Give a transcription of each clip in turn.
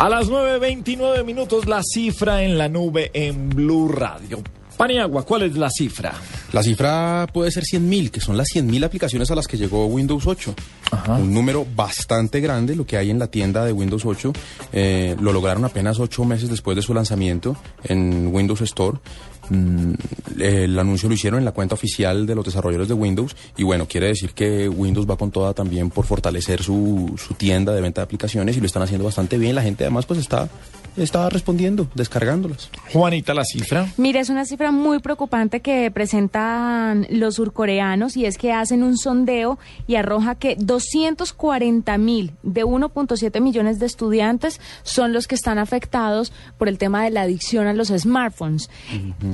A las 9.29 minutos, la cifra en la nube en Blue Radio. Paniagua, ¿cuál es la cifra? La cifra puede ser 100.000, que son las 100.000 aplicaciones a las que llegó Windows 8. Un número bastante grande, lo que hay en la tienda de Windows 8. Eh, lo lograron apenas ocho meses después de su lanzamiento en Windows Store. Mm, el anuncio lo hicieron en la cuenta oficial de los desarrolladores de Windows y bueno, quiere decir que Windows va con toda también por fortalecer su, su tienda de venta de aplicaciones y lo están haciendo bastante bien. La gente además pues está, está respondiendo, descargándolas. Juanita, la cifra. Mira, es una cifra muy preocupante que presentan los surcoreanos y es que hacen un sondeo y arroja que 240 mil de 1.7 millones de estudiantes son los que están afectados por el tema de la adicción a los smartphones.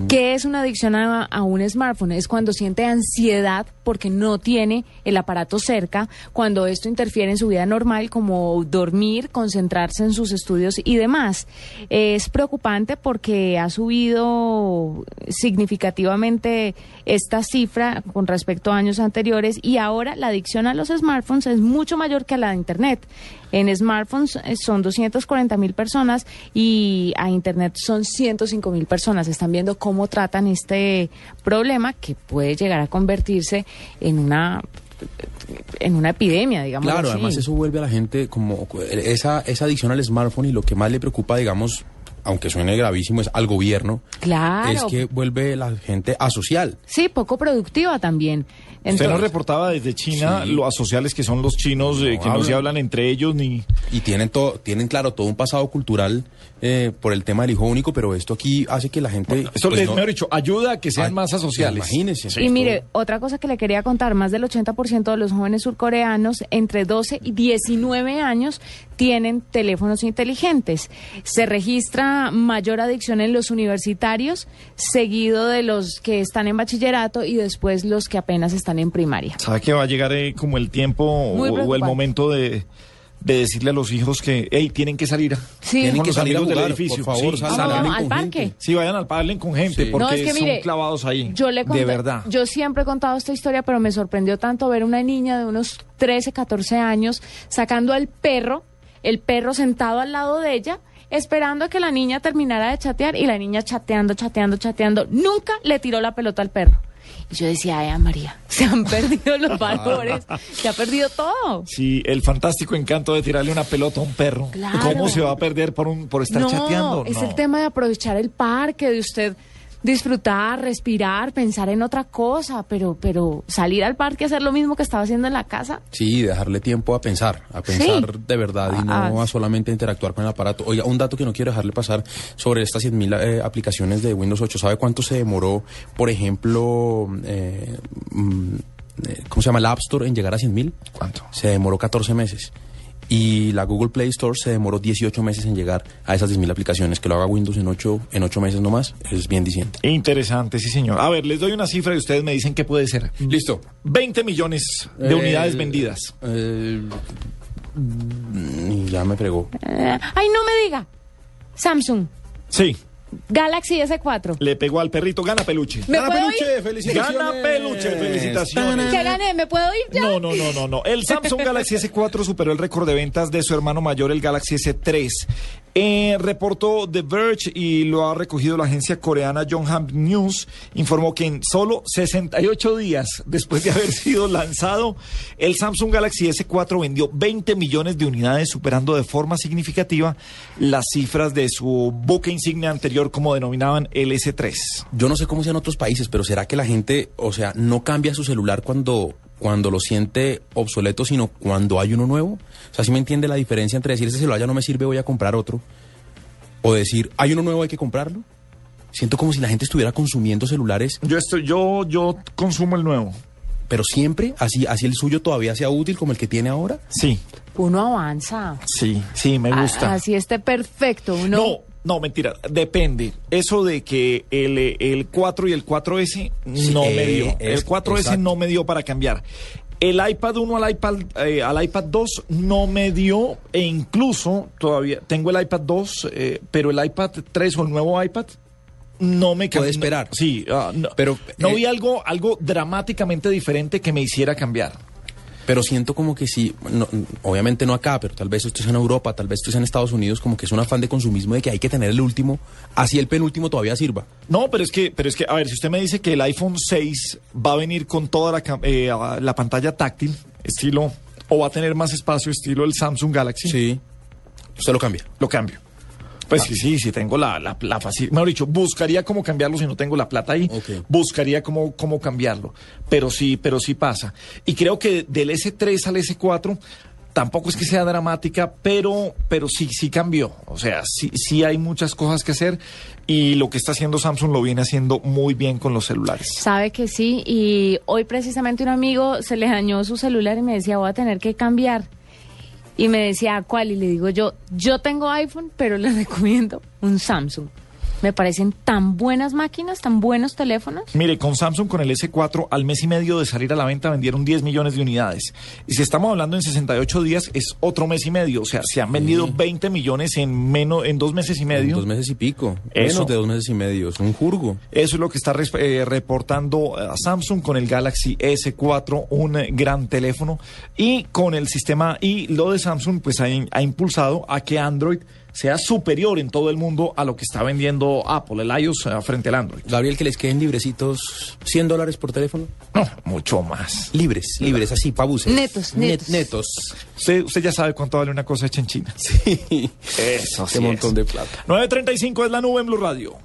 ¿Qué es una adicción a, un smartphone? Es cuando siente ansiedad porque no tiene el aparato cerca, cuando esto interfiere en su vida normal como dormir, concentrarse en sus estudios y demás. Es preocupante porque ha subido significativamente esta cifra con respecto a años anteriores y ahora la adicción a los smartphones es mucho mayor que a la de Internet. En smartphones eh, son 240 mil personas y a Internet son 105 mil personas. Están viendo cómo tratan este problema que puede llegar a convertirse en una en una epidemia, digamos. Claro, así. además eso vuelve a la gente como esa, esa adicción al smartphone y lo que más le preocupa, digamos, aunque suene gravísimo, es al gobierno. Claro. Es que vuelve la gente asocial. Sí, poco productiva también. Usted nos Entonces- reportaba desde China Sí. lo asociales que son los chinos, eh, que no se hablan entre ellos ni... Y tienen todo, tienen claro todo un pasado cultural eh, por el tema del hijo único, pero esto aquí hace que la gente. Eso pues, les, no- mejor dicho, ayuda a que sean Ay, más asociales. Imagínense. Y mire, otra cosa que le quería contar, más del 80% de los jóvenes surcoreanos entre 12 y 19 años tienen teléfonos inteligentes. Se registra mayor adicción en los universitarios, seguido de los que están en bachillerato y después los que apenas están en primaria. ¿Sabe que va a llegar eh, como el tiempo o, el momento de, de decirle a los hijos que, hey, tienen que salir? Sí. Tienen que salir a del edificio. por favor, Sí, salgan, hablen al parque. gente. Sí, vayan al hablen con gente porque No, es que son mire, clavados ahí. Yo le conté- de verdad. Yo siempre he contado esta historia, pero me sorprendió tanto ver una niña de unos 13, 14 años sacando al perro, el perro sentado al lado de ella, esperando a que la niña terminara de chatear y la niña chateando, chateando, chateando. Nunca le tiró la pelota al perro. Y yo decía, ay, María, se han perdido los valores, se ha perdido todo. Sí, el fantástico encanto de tirarle una pelota a un perro. Claro. ¿Cómo se va a perder por un por estar no, chateando? es No. el tema de aprovechar el parque, de usted disfrutar, respirar, pensar en otra cosa, pero, pero salir al parque a hacer lo mismo que estaba haciendo en la casa. Sí, dejarle tiempo a pensar, a pensar de verdad y no Ah, a solamente interactuar con el aparato. Oiga, un dato que no quiero dejarle pasar sobre estas 100.000 eh, aplicaciones de Windows 8. ¿Sabe cuánto se demoró, por ejemplo, eh, mm, eh, ¿cómo se llama? El App Store en llegar a 100.000? ¿Cuánto? Se demoró 14 meses. Y la Google Play Store se demoró 18 meses en llegar a esas 10.000 aplicaciones. Que lo haga Windows en 8, en 8 meses nomás es bien diciente. Interesante, sí, señor. A ver, les doy una cifra y ustedes me dicen qué puede ser. Listo. 20 millones de Eh, unidades vendidas. eh, mm, ya me fregó. Eh, ay, no me diga. Samsung, Sí, Galaxy S4. le pegó al perrito. Gana peluche. ¿Me Gana puedo peluche, ir? felicitaciones. Gana peluche, felicitaciones. ¿Qué gané? ¿Me puedo ir ya? No, no, no, no, no. El Samsung Galaxy S4 superó el récord de ventas de su hermano mayor, el Galaxy S3. Eh, reportó The Verge y lo ha recogido la agencia coreana Yonhap News. Informó que en solo 68 días después de haber sido lanzado, el Samsung Galaxy S4 vendió 20 millones de unidades, superando de forma significativa las cifras de su buque insignia anterior, como denominaban el S3. Yo no sé cómo sea en otros países, pero ¿será que la gente, o sea, no cambia su celular cuando, cuando lo siente obsoleto, sino cuando hay uno nuevo? O sea, ¿sí me entiende la diferencia entre decir, ese celular ya no me sirve, voy a comprar otro? O decir, hay uno nuevo, hay que comprarlo. Siento como si la gente estuviera consumiendo celulares. Yo, estoy, yo, yo consumo el nuevo. pero siempre, así, así el suyo todavía sea útil como el que tiene ahora. Sí, Uno avanza. sí, sí, me gusta. A- Así esté perfecto. Uno, No, no, mentira, depende. Eso de que el, eh, el 4 y el 4S no Sí, me dio. eh, el es- 4S exacto. no me dio para cambiar. El iPad 1 al iPad, eh, al iPad 2 no me dio e incluso todavía tengo el iPad 2, eh, pero el iPad 3 o el nuevo iPad no me Puede esperar. Sí, no, Pero, no eh, vi algo, algo dramáticamente diferente que me hiciera cambiar. Pero siento como que sí, no, obviamente no acá, pero tal vez esto es en Europa, tal vez esto es en Estados Unidos, como que es un afán de consumismo de que hay que tener el último, así el penúltimo todavía sirva. No, pero es que, pero es que, a ver, si usted me dice que el iPhone 6 va a venir con toda la, eh, la pantalla táctil, estilo, o va a tener más espacio, estilo el Samsung Galaxy, Sí. Usted lo cambia. lo cambio. Pues sí, sí, sí tengo la, la, la facilidad. Mejor dicho, buscaría cómo cambiarlo si no tengo la plata ahí. Ok. Buscaría cómo, cómo cambiarlo. Pero sí, pero sí pasa. Y creo que del S3 al S4 tampoco es que sea dramática, pero, pero sí, sí cambió. O sea, sí, sí hay muchas cosas que hacer y lo que está haciendo Samsung lo viene haciendo muy bien con los celulares. Sabe que sí, y hoy precisamente un amigo se le dañó su celular y me decía, voy a tener que cambiar. Y me decía, ¿cuál? Y le digo yo, yo tengo iPhone, pero le recomiendo un Samsung. Me parecen tan buenas máquinas, tan buenos teléfonos. Mire, con Samsung, con el S4, al mes y medio de salir a la venta vendieron 10 millones de unidades. Y si estamos hablando en 68 días, es otro mes y medio. O sea, se han vendido 20 millones en menos, en dos meses y medio. Dos meses y pico. Eso. Menos de dos meses y medio. Es un jurgo. Eso es lo que está eh, reportando a Samsung con el Galaxy S4, un eh, gran teléfono. Y con el sistema, y lo de Samsung, pues ha impulsado a que Android sea superior en todo el mundo a lo que está vendiendo Apple, el iOS eh, frente al Android. Gabriel, que les queden librecitos 100 dólares por teléfono. No, mucho más. Libres, libres, así, pa' buses. Netos, Net- netos. netos. Usted, usted ya sabe cuánto vale una cosa hecha en China. Sí. Eso Qué montón de plata. 9.35 es la nube en Blue Radio.